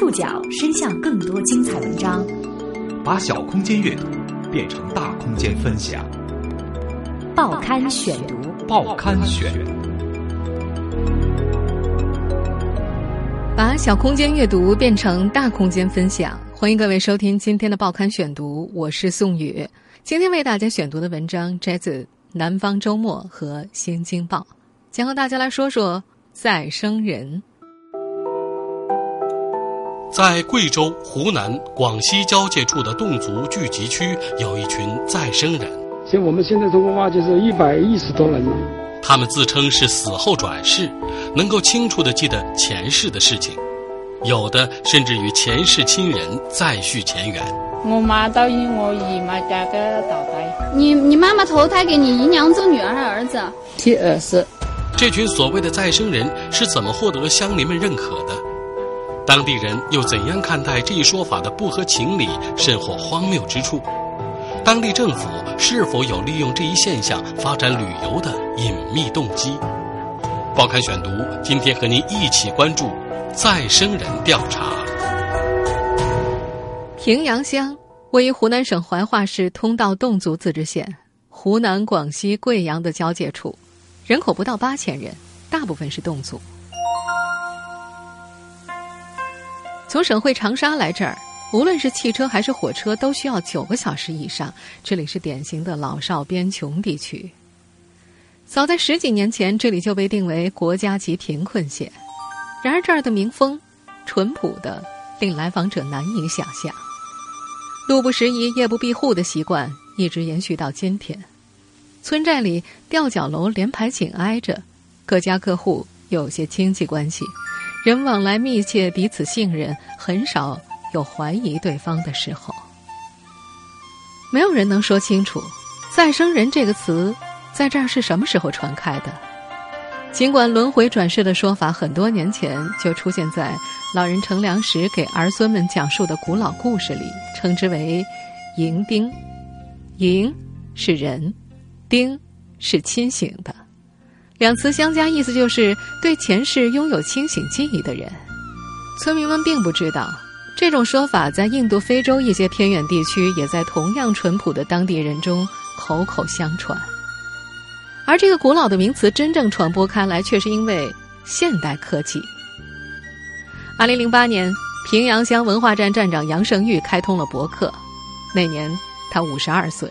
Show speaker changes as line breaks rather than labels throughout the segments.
触角伸向更多精彩文章，
把小空间阅读变成大空间分享。
报刊选读，
报刊选，
把小空间阅读变成大空间分享。欢迎各位收听今天的报刊选读，我是宋宇。今天为大家选读的文章摘自《南方周末》和《新京报》，将和大家来说说再生人。
在贵州、湖南、广西交界处的侗族聚集区，有一群再生人。
像我们现在通过挖掘是一百一十多人了。
他们自称是死后转世，能够清楚地记得前世的事情，有的甚至与前世亲人再续前缘。
我妈导引我姨妈家个倒胎。
你你妈妈投胎给你姨娘做女儿还是儿子？
替儿子。
这群所谓的再生人是怎么获得乡邻们认可的？当地人又怎样看待这一说法的不合情理甚或荒谬之处？当地政府是否有利用这一现象发展旅游的隐秘动机？报刊选读今天和您一起关注再生人调查。
平阳乡位于湖南省怀化市通道侗族自治县、湖南、广西贵阳的交界处，人口不到八千人，大部分是侗族。从省会长沙来这儿，无论是汽车还是火车，都需要九个小时以上。这里是典型的老少边穷地区。早在十几年前，这里就被定为国家级贫困县。然而，这儿的民风淳朴的令来访者难以想象。路不拾遗、夜不闭户的习惯一直延续到今天。村寨里吊脚楼连排紧挨着，各家各户有些亲戚关系。人往来密切，彼此信任，很少有怀疑对方的时候。没有人能说清楚“再生人”这个词在这儿是什么时候传开的。尽管轮回转世的说法很多年前就出现在老人乘凉时给儿孙们讲述的古老故事里，称之为“银丁”。银是人，丁是清醒的。两词相加，意思就是对前世拥有清醒记忆的人。村民们并不知道，这种说法在印度、非洲一些偏远地区，也在同样淳朴的当地人中口口相传。而这个古老的名词真正传播开来，却是因为现代科技。二零零八年，平阳乡文化站站长杨胜玉开通了博客，那年他五十二岁。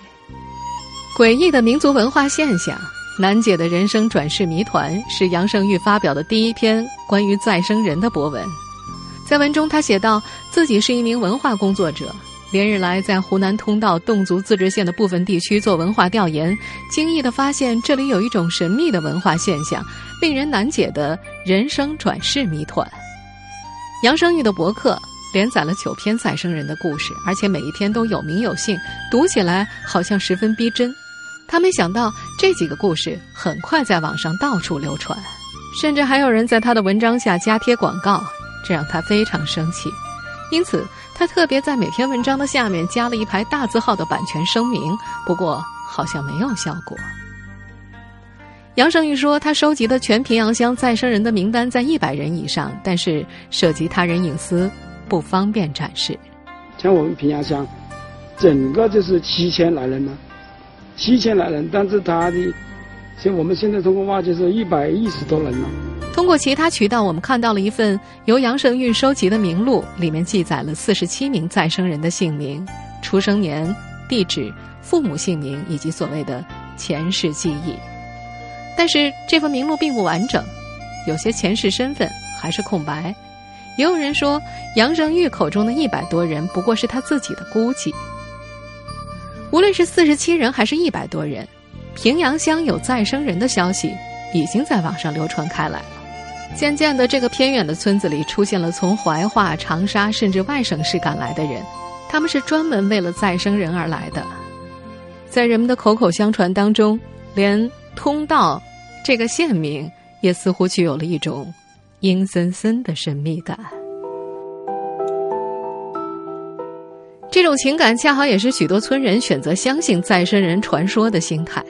诡异的民族文化现象。难解的人生转世谜团是杨胜玉发表的第一篇关于再生人的博文。在文中，他写道：“自己是一名文化工作者，连日来在湖南通道侗族自治县的部分地区做文化调研，惊异地发现这里有一种神秘的文化现象，令人难解的人生转世谜团。”杨胜玉的博客连载了九篇再生人的故事，而且每一篇都有名有姓，读起来好像十分逼真。他没想到这几个故事很快在网上到处流传，甚至还有人在他的文章下加贴广告，这让他非常生气。因此，他特别在每篇文章的下面加了一排大字号的版权声明。不过，好像没有效果。杨胜玉说，他收集的全平阳乡再生人的名单在一百人以上，但是涉及他人隐私，不方便展示。
像我们平阳乡，整个就是七千来人呢。七千来人，但是他的像我们现在通过挖掘是一百一十多人了。
通过其他渠道，我们看到了一份由杨胜玉收集的名录，里面记载了四十七名再生人的姓名、出生年、地址、父母姓名以及所谓的前世记忆。但是这份名录并不完整，有些前世身份还是空白。也有人说，杨胜玉口中的一百多人不过是他自己的估计。无论是四十七人还是一百多人，平阳乡有再生人的消息已经在网上流传开来了。渐渐的，这个偏远的村子里出现了从怀化、长沙甚至外省市赶来的人，他们是专门为了再生人而来的。在人们的口口相传当中，连通道这个县名也似乎具有了一种阴森森的神秘感。这种情感恰好也是许多村人选择相信再生人传说的心态。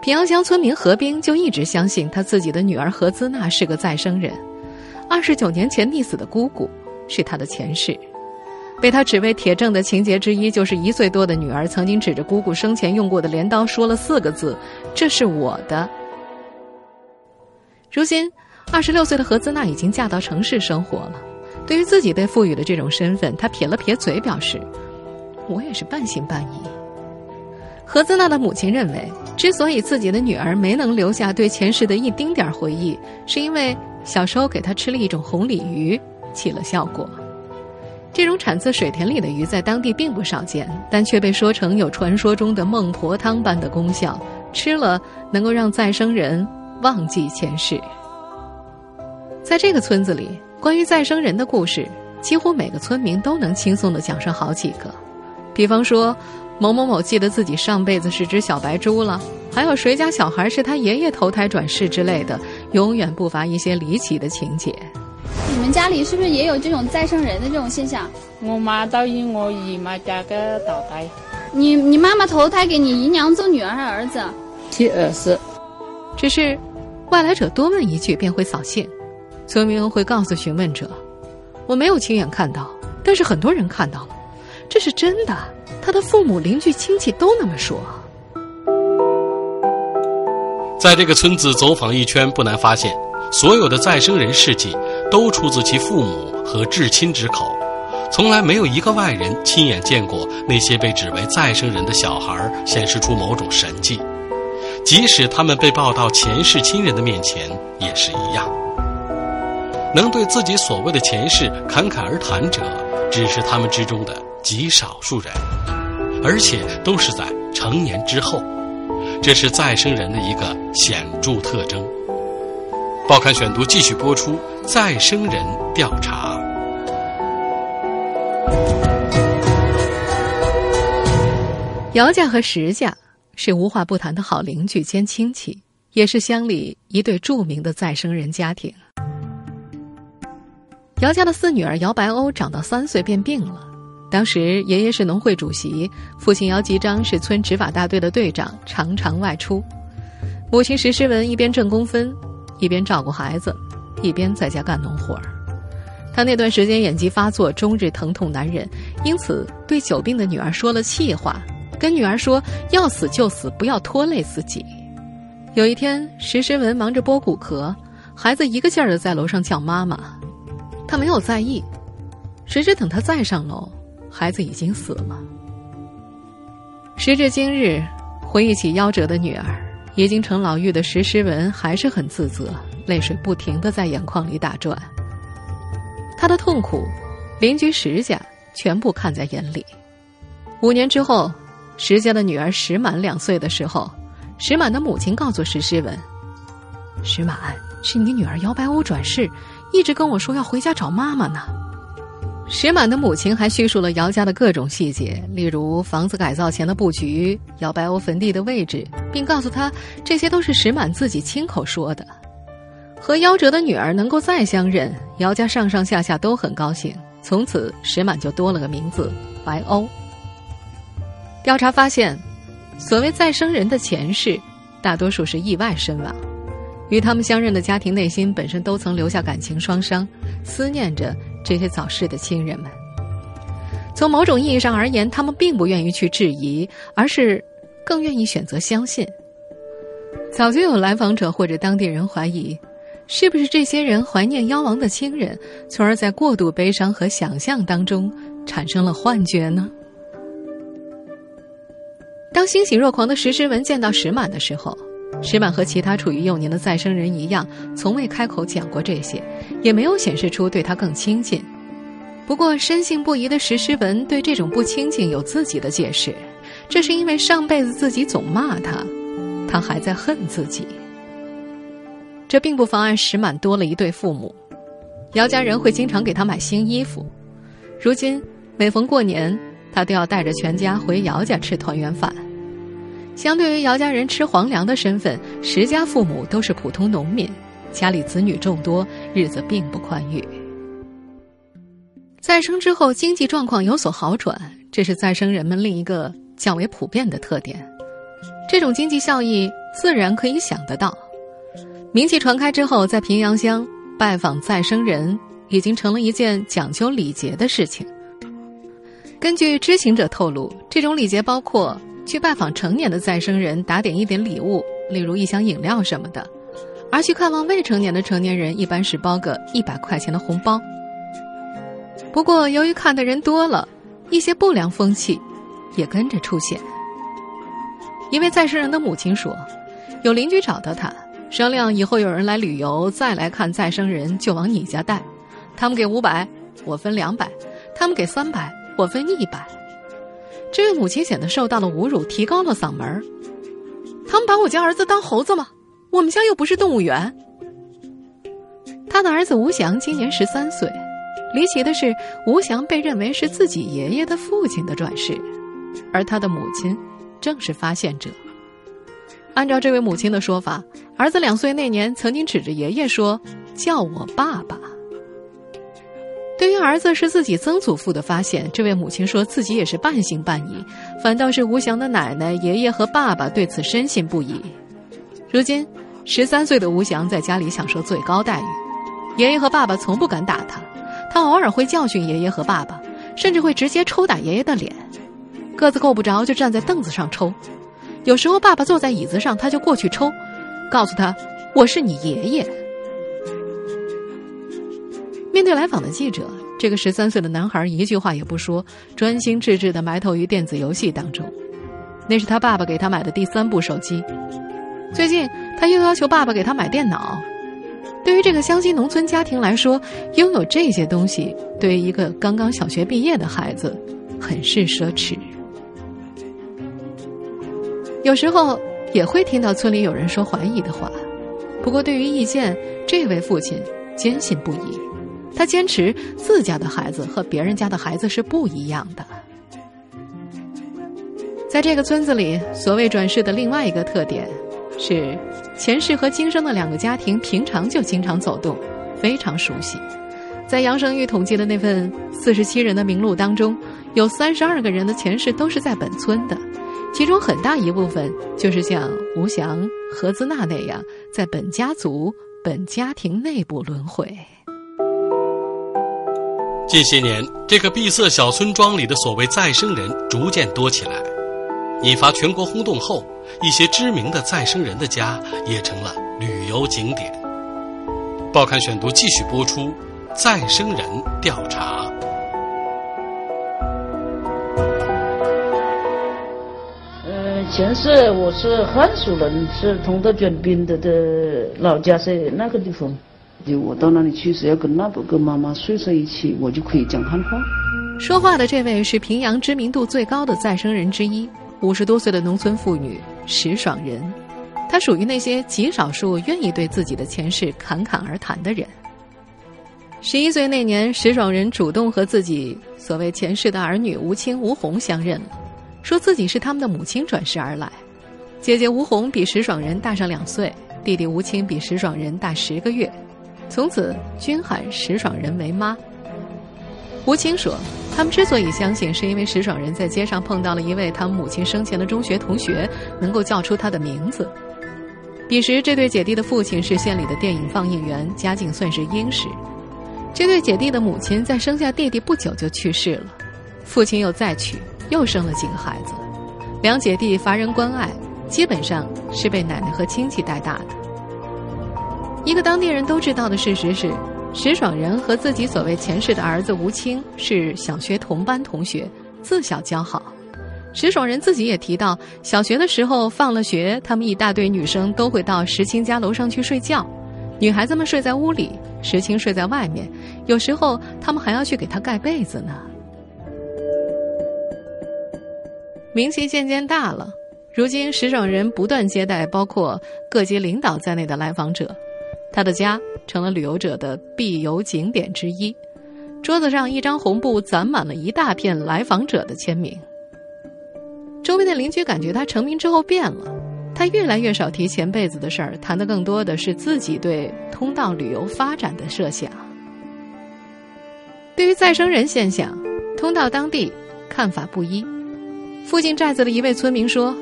平阳乡村民何兵就一直相信他自己的女儿何姿娜是个再生人。二十九年前溺死的姑姑，是他的前世。被他指为铁证的情节之一，就是一岁多的女儿曾经指着姑姑生前用过的镰刀说了四个字：“这是我的。”如今，二十六岁的何姿娜已经嫁到城市生活了。对于自己被赋予的这种身份，他撇了撇嘴，表示：“我也是半信半疑。”何兹娜的母亲认为，之所以自己的女儿没能留下对前世的一丁点儿回忆，是因为小时候给她吃了一种红鲤鱼，起了效果。这种产自水田里的鱼在当地并不少见，但却被说成有传说中的孟婆汤般的功效，吃了能够让再生人忘记前世。在这个村子里，关于再生人的故事，几乎每个村民都能轻松的讲上好几个。比方说，某某某记得自己上辈子是只小白猪了，还有谁家小孩是他爷爷投胎转世之类的，永远不乏一些离奇的情节。
你们家里是不是也有这种再生人的这种现象？
我妈到意我姨妈家去投胎。
你你妈妈投胎给你姨娘做女儿还是儿子？
是儿子。
只是，外来者多问一句便会扫兴。村民会告诉询问者：“我没有亲眼看到，但是很多人看到了，这是真的。他的父母、邻居、亲戚都那么说。”
在这个村子走访一圈，不难发现。所有的再生人事迹都出自其父母和至亲之口，从来没有一个外人亲眼见过那些被指为再生人的小孩显示出某种神迹，即使他们被抱到前世亲人的面前也是一样。能对自己所谓的前世侃侃而谈者，只是他们之中的极少数人，而且都是在成年之后，这是再生人的一个显著特征。报刊选读继续播出。再生人调查。
姚家和石家是无话不谈的好邻居兼亲戚，也是乡里一对著名的再生人家庭。姚家的四女儿姚白欧长到三岁便病了，当时爷爷是农会主席，父亲姚吉章是村执法大队的队长，常常外出。母亲石诗文一边挣工分。一边照顾孩子，一边在家干农活儿。他那段时间眼疾发作，终日疼痛难忍，因此对久病的女儿说了气话，跟女儿说：“要死就死，不要拖累自己。”有一天，石诗文忙着剥骨壳，孩子一个劲儿的在楼上叫妈妈，他没有在意。谁知等他再上楼，孩子已经死了。时至今日，回忆起夭折的女儿。已经成老妪的石诗文还是很自责，泪水不停的在眼眶里打转。他的痛苦，邻居石家全部看在眼里。五年之后，石家的女儿石满两岁的时候，石满的母亲告诉石诗文：“石满是你女儿姚白欧转世，一直跟我说要回家找妈妈呢。”石满的母亲还叙述了姚家的各种细节，例如房子改造前的布局、姚白欧坟地的位置，并告诉他这些都是石满自己亲口说的。和夭折的女儿能够再相认，姚家上上下下都很高兴。从此，石满就多了个名字——白欧。调查发现，所谓再生人的前世，大多数是意外身亡，与他们相认的家庭内心本身都曾留下感情创伤，思念着。这些早逝的亲人们，从某种意义上而言，他们并不愿意去质疑，而是更愿意选择相信。早就有来访者或者当地人怀疑，是不是这些人怀念妖王的亲人，从而在过度悲伤和想象当中产生了幻觉呢？当欣喜若狂的石诗文见到石满的时候。石满和其他处于幼年的再生人一样，从未开口讲过这些，也没有显示出对他更亲近。不过，深信不疑的石诗文对这种不亲近有自己的解释，这是因为上辈子自己总骂他，他还在恨自己。这并不妨碍石满多了一对父母，姚家人会经常给他买新衣服。如今，每逢过年，他都要带着全家回姚家吃团圆饭。相对于姚家人吃皇粮的身份，石家父母都是普通农民，家里子女众多，日子并不宽裕。再生之后，经济状况有所好转，这是再生人们另一个较为普遍的特点。这种经济效益自然可以想得到。名气传开之后，在平阳乡拜访再生人已经成了一件讲究礼节的事情。根据知情者透露，这种礼节包括去拜访成年的再生人，打点一点礼物，例如一箱饮料什么的；而去看望未成年的成年人，一般是包个一百块钱的红包。不过，由于看的人多了，一些不良风气也跟着出现。一位再生人的母亲说：“有邻居找到他，商量以后有人来旅游再来看再生人，就往你家带。他们给五百，我分两百；他们给三百。”我分一百，这位母亲显得受到了侮辱，提高了嗓门他们把我家儿子当猴子吗？我们家又不是动物园。他的儿子吴翔今年十三岁，离奇的是，吴翔被认为是自己爷爷的父亲的转世，而他的母亲正是发现者。按照这位母亲的说法，儿子两岁那年曾经指着爷爷说：“叫我爸爸。”对于儿子是自己曾祖父的发现，这位母亲说自己也是半信半疑，反倒是吴翔的奶奶、爷爷和爸爸对此深信不疑。如今，十三岁的吴翔在家里享受最高待遇，爷爷和爸爸从不敢打他，他偶尔会教训爷爷和爸爸，甚至会直接抽打爷爷的脸，个子够不着就站在凳子上抽，有时候爸爸坐在椅子上，他就过去抽，告诉他我是你爷爷。面对来访的记者，这个十三岁的男孩一句话也不说，专心致志的埋头于电子游戏当中。那是他爸爸给他买的第三部手机。最近他又要求爸爸给他买电脑。对于这个湘西农村家庭来说，拥有这些东西对于一个刚刚小学毕业的孩子，很是奢侈。有时候也会听到村里有人说怀疑的话，不过对于意见，这位父亲坚信不疑。他坚持自家的孩子和别人家的孩子是不一样的。在这个村子里，所谓转世的另外一个特点是，前世和今生的两个家庭平常就经常走动，非常熟悉。在杨生玉统计的那份四十七人的名录当中，有三十二个人的前世都是在本村的，其中很大一部分就是像吴祥、何兹娜那样，在本家族、本家庭内部轮回。
近些年，这个闭塞小村庄里的所谓再生人逐渐多起来，引发全国轰动后，一些知名的再生人的家也成了旅游景点。报刊选读继续播出：再生人调查。
呃，前世我是汉族人，是通德卷滨的的老家在那个地方。就我到那里去只要跟那个妈妈睡在一起，我就可以讲汉话。
说话的这位是平阳知名度最高的再生人之一，五十多岁的农村妇女石爽人。她属于那些极少数愿意对自己的前世侃侃而谈的人。十一岁那年，石爽人主动和自己所谓前世的儿女吴青、吴红相认了，说自己是他们的母亲转世而来。姐姐吴红比石爽人大上两岁，弟弟吴青比石爽人大十个月。从此，均喊石爽人为妈。吴青说：“他们之所以相信，是因为石爽人在街上碰到了一位他母亲生前的中学同学，能够叫出他的名字。彼时，这对姐弟的父亲是县里的电影放映员，家境算是殷实。这对姐弟的母亲在生下弟弟不久就去世了，父亲又再娶，又生了几个孩子。两姐弟乏人关爱，基本上是被奶奶和亲戚带大的。”一个当地人都知道的事实是，石爽人和自己所谓前世的儿子吴清是小学同班同学，自小交好。石爽人自己也提到，小学的时候放了学，他们一大堆女生都会到石青家楼上去睡觉，女孩子们睡在屋里，石青睡在外面，有时候他们还要去给他盖被子呢。名气渐渐大了，如今石爽人不断接待包括各级领导在内的来访者。他的家成了旅游者的必游景点之一，桌子上一张红布攒满了一大片来访者的签名。周围的邻居感觉他成名之后变了，他越来越少提前辈子的事儿，谈的更多的是自己对通道旅游发展的设想。对于再生人现象，通道当地看法不一。附近寨子的一位村民说：“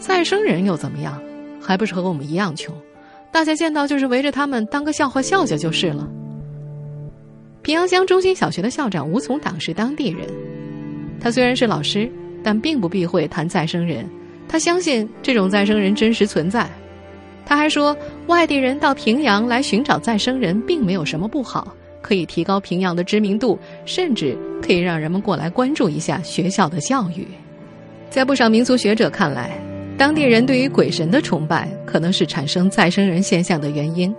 再生人又怎么样？还不是和我们一样穷。”大家见到就是围着他们当个笑话笑笑就是了。平阳乡中心小学的校长吴从党是当地人，他虽然是老师，但并不避讳谈再生人。他相信这种再生人真实存在。他还说，外地人到平阳来寻找再生人，并没有什么不好，可以提高平阳的知名度，甚至可以让人们过来关注一下学校的教育。在不少民俗学者看来，当地人对于鬼神的崇拜，可能是产生再生人现象的原因。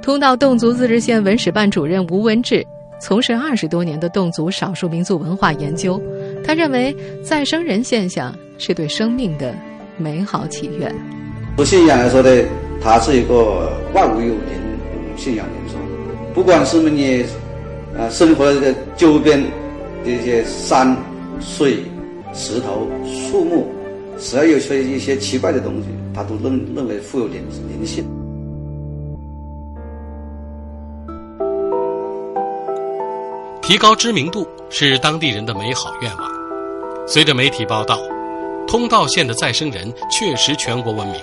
通道侗族自治县文史办主任吴文志。从事二十多年的侗族少数民族文化研究，他认为再生人现象是对生命的美好祈愿。
从信仰来说呢，它是一个万物有灵信仰来说，不管是你呃生活的周边这些山水、石头、树木，只要有些一些奇怪的东西，他都认认为富有灵灵性。
提高知名度是当地人的美好愿望。随着媒体报道，通道县的再生人确实全国闻名。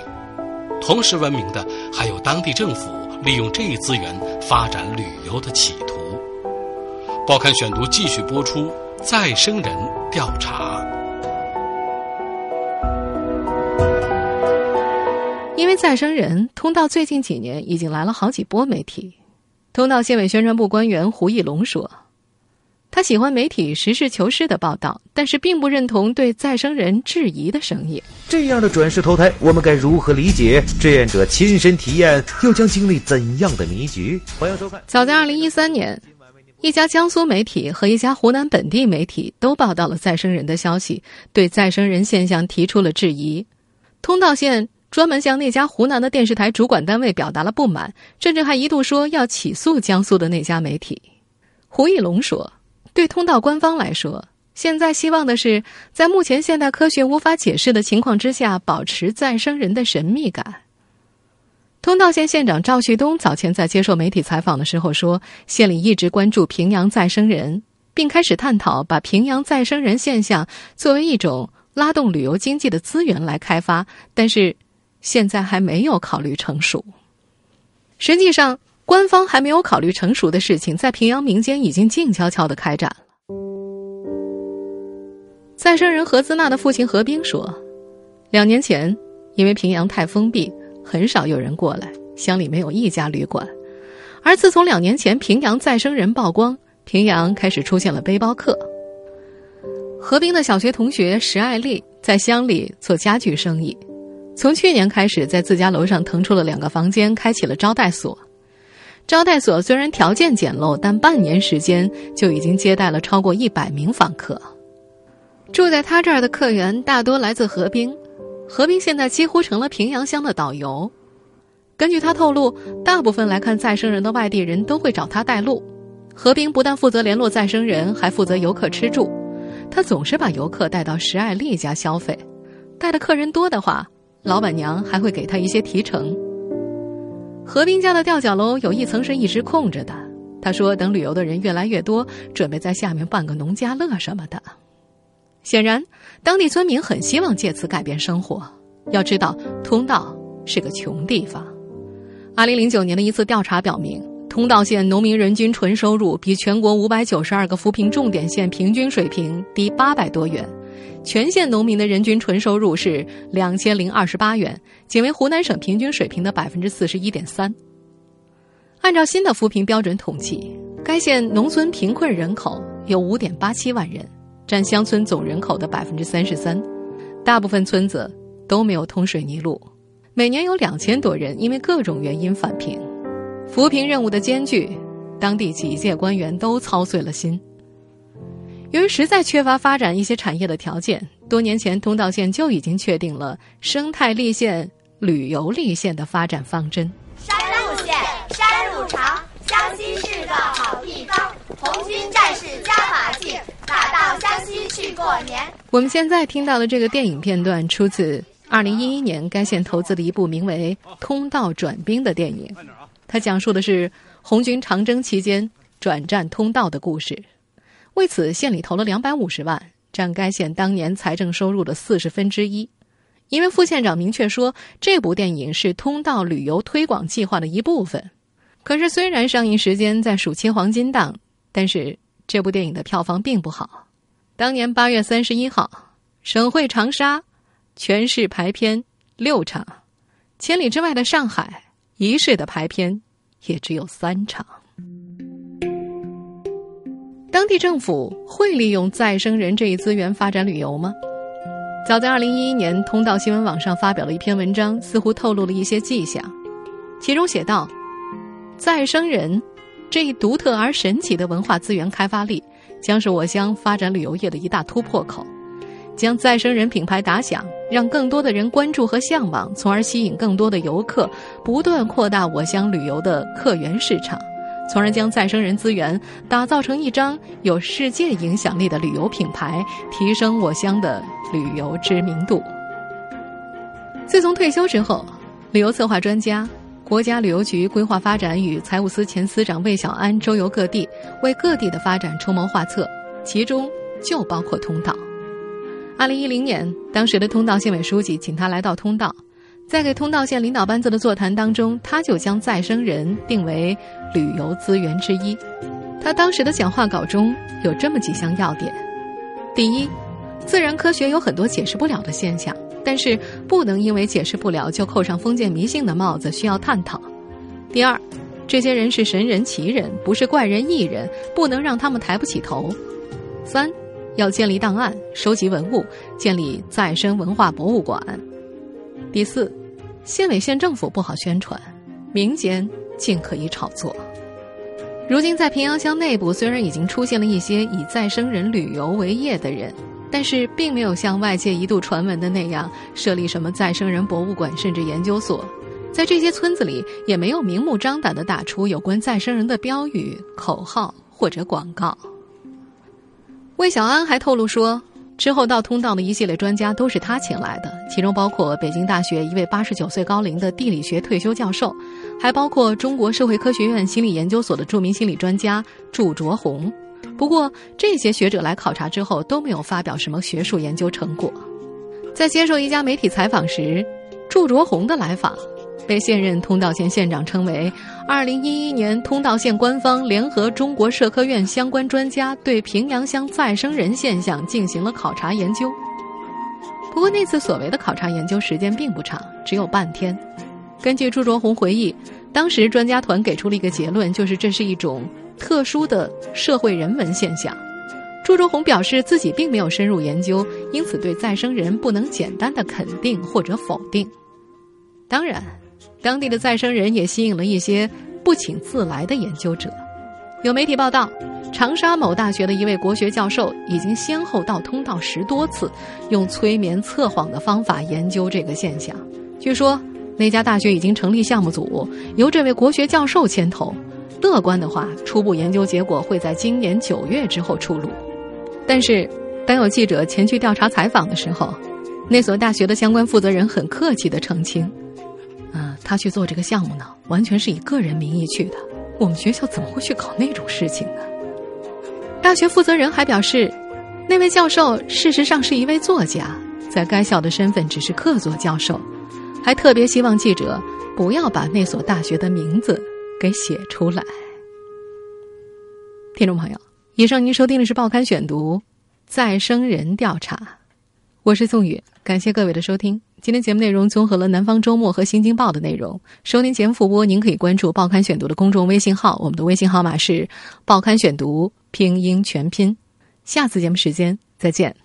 同时闻名的还有当地政府利用这一资源发展旅游的企图。报刊选读继续播出：再生人调查。
为再生人，通道最近几年已经来了好几波媒体。通道县委宣传部官员胡义龙说。他喜欢媒体实事求是的报道，但是并不认同对再生人质疑的声音。
这样的转世投胎，我们该如何理解？志愿者亲身体验，又将经历怎样的迷局？欢迎收看。
早在二零一三年，一家江苏媒体和一家湖南本地媒体都报道了再生人的消息，对再生人现象提出了质疑。通道县专门向那家湖南的电视台主管单位表达了不满，甚至还一度说要起诉江苏的那家媒体。胡义龙说。对通道官方来说，现在希望的是，在目前现代科学无法解释的情况之下，保持再生人的神秘感。通道县县长赵旭东早前在接受媒体采访的时候说，县里一直关注平阳再生人，并开始探讨把平阳再生人现象作为一种拉动旅游经济的资源来开发，但是现在还没有考虑成熟。实际上。官方还没有考虑成熟的事情，在平阳民间已经静悄悄的开展了。再生人何姿娜的父亲何冰说，两年前因为平阳太封闭，很少有人过来，乡里没有一家旅馆。而自从两年前平阳再生人曝光，平阳开始出现了背包客。何冰的小学同学石爱丽在乡里做家具生意，从去年开始在自家楼上腾出了两个房间，开启了招待所。招待所虽然条件简陋，但半年时间就已经接待了超过一百名访客。住在他这儿的客源大多来自河滨，河滨现在几乎成了平阳乡的导游。根据他透露，大部分来看再生人的外地人都会找他带路。何冰不但负责联络再生人，还负责游客吃住。他总是把游客带到石爱丽家消费，带的客人多的话，老板娘还会给他一些提成。何冰家的吊脚楼有一层是一直空着的。他说：“等旅游的人越来越多，准备在下面办个农家乐什么的。”显然，当地村民很希望借此改变生活。要知道，通道是个穷地方。二零零九年的一次调查表明，通道县农民人均纯收入比全国五百九十二个扶贫重点县平均水平低八百多元。全县农民的人均纯收入是两千零二十八元，仅为湖南省平均水平的百分之四十一点三。按照新的扶贫标准统计，该县农村贫困人口有五点八七万人，占乡村总人口的百分之三十三。大部分村子都没有通水泥路，每年有两千多人因为各种原因返贫。扶贫任务的艰巨，当地几届官员都操碎了心。由于实在缺乏发展一些产业的条件，多年前通道县就已经确定了生态立县、旅游立县的发展方针。
山路线，山路长，湘西是个好地方。红军战士加把劲，打到湘西去过年。
我们现在听到的这个电影片段出自2011年该县投资的一部名为《通道转兵》的电影，它讲述的是红军长征期间转战通道的故事。为此，县里投了两百五十万，占该县当年财政收入的四十分之一。因为副县长明确说，这部电影是通道旅游推广计划的一部分。可是，虽然上映时间在暑期黄金档，但是这部电影的票房并不好。当年八月三十一号，省会长沙全市排片六场，千里之外的上海一市的排片也只有三场。当地政府会利用再生人这一资源发展旅游吗？早在二零一一年，通道新闻网上发表了一篇文章，似乎透露了一些迹象。其中写道：“再生人这一独特而神奇的文化资源开发力，将是我乡发展旅游业的一大突破口，将再生人品牌打响，让更多的人关注和向往，从而吸引更多的游客，不断扩大我乡旅游的客源市场。”从而将再生人资源打造成一张有世界影响力的旅游品牌，提升我乡的旅游知名度。自从退休之后，旅游策划专家、国家旅游局规划发展与财务司前司长魏小安周游各地，为各地的发展出谋划策，其中就包括通道。二零一零年，当时的通道县委书记请他来到通道。在给通道县领导班子的座谈当中，他就将再生人定为旅游资源之一。他当时的讲话稿中有这么几项要点：第一，自然科学有很多解释不了的现象，但是不能因为解释不了就扣上封建迷信的帽子，需要探讨；第二，这些人是神人奇人，不是怪人异人，不能让他们抬不起头；三，要建立档案，收集文物，建立再生文化博物馆。第四，县委县政府不好宣传，民间尽可以炒作。如今在平阳乡内部，虽然已经出现了一些以再生人旅游为业的人，但是并没有像外界一度传闻的那样设立什么再生人博物馆甚至研究所。在这些村子里，也没有明目张胆的打出有关再生人的标语、口号或者广告。魏小安还透露说。之后到通道的一系列专家都是他请来的，其中包括北京大学一位八十九岁高龄的地理学退休教授，还包括中国社会科学院心理研究所的著名心理专家祝卓红。不过，这些学者来考察之后都没有发表什么学术研究成果。在接受一家媒体采访时，祝卓红的来访。被现任通道县县长称为“二零一一年通道县官方联合中国社科院相关专家对平阳乡再生人现象进行了考察研究”。不过那次所谓的考察研究时间并不长，只有半天。根据朱卓红回忆，当时专家团给出了一个结论，就是这是一种特殊的社会人文现象。朱卓红表示自己并没有深入研究，因此对再生人不能简单的肯定或者否定。当然。当地的再生人也吸引了一些不请自来的研究者。有媒体报道，长沙某大学的一位国学教授已经先后到通道十多次，用催眠测谎的方法研究这个现象。据说那家大学已经成立项目组，由这位国学教授牵头。乐观的话，初步研究结果会在今年九月之后出炉。但是，当有记者前去调查采访的时候，那所大学的相关负责人很客气地澄清。他去做这个项目呢，完全是以个人名义去的。我们学校怎么会去搞那种事情呢？大学负责人还表示，那位教授事实上是一位作家，在该校的身份只是客座教授，还特别希望记者不要把那所大学的名字给写出来。听众朋友，以上您收听的是《报刊选读》，再生人调查，我是宋宇，感谢各位的收听。今天节目内容综合了《南方周末》和《新京报》的内容。收听节目复播，您可以关注《报刊选读》的公众微信号，我们的微信号码是“报刊选读”拼音全拼。下次节目时间再见。